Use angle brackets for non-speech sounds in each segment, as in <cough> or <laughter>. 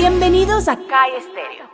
Bienvenidos a CAI Estéreo.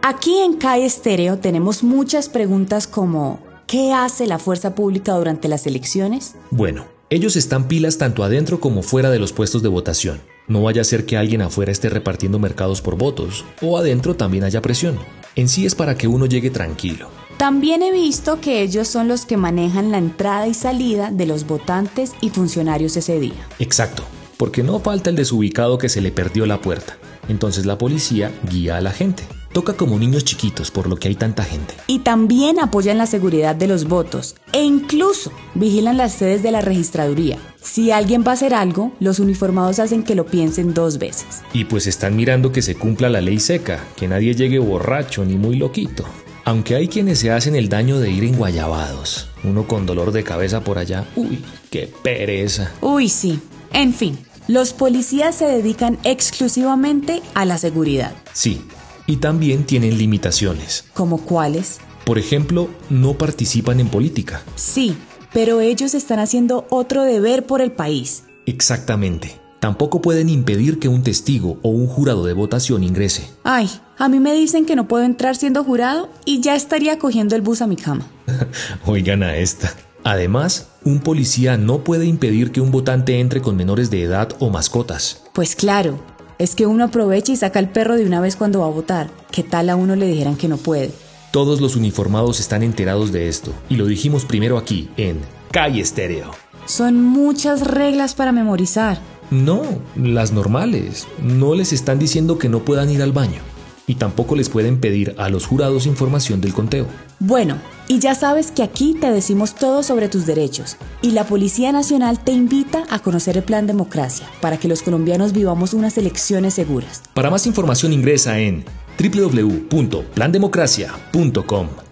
Aquí en CAI Estéreo tenemos muchas preguntas como ¿qué hace la fuerza pública durante las elecciones? Bueno, ellos están pilas tanto adentro como fuera de los puestos de votación. No vaya a ser que alguien afuera esté repartiendo mercados por votos, o adentro también haya presión. En sí es para que uno llegue tranquilo. También he visto que ellos son los que manejan la entrada y salida de los votantes y funcionarios ese día. Exacto, porque no falta el desubicado que se le perdió la puerta. Entonces la policía guía a la gente. Toca como niños chiquitos por lo que hay tanta gente. Y también apoyan la seguridad de los votos e incluso vigilan las sedes de la registraduría. Si alguien va a hacer algo, los uniformados hacen que lo piensen dos veces. Y pues están mirando que se cumpla la ley seca, que nadie llegue borracho ni muy loquito. Aunque hay quienes se hacen el daño de ir en guayabados, uno con dolor de cabeza por allá, uy, qué pereza. Uy, sí. En fin, los policías se dedican exclusivamente a la seguridad. Sí, y también tienen limitaciones. ¿Como cuáles? Por ejemplo, no participan en política. Sí, pero ellos están haciendo otro deber por el país. Exactamente. Tampoco pueden impedir que un testigo o un jurado de votación ingrese. Ay, a mí me dicen que no puedo entrar siendo jurado y ya estaría cogiendo el bus a mi cama. <laughs> Oigan a esta. Además, un policía no puede impedir que un votante entre con menores de edad o mascotas. Pues claro, es que uno aprovecha y saca el perro de una vez cuando va a votar. ¿Qué tal a uno le dijeran que no puede? Todos los uniformados están enterados de esto y lo dijimos primero aquí, en Calle Estéreo. Son muchas reglas para memorizar. No, las normales. No les están diciendo que no puedan ir al baño y tampoco les pueden pedir a los jurados información del conteo. Bueno, y ya sabes que aquí te decimos todo sobre tus derechos y la Policía Nacional te invita a conocer el Plan Democracia para que los colombianos vivamos unas elecciones seguras. Para más información ingresa en www.plandemocracia.com.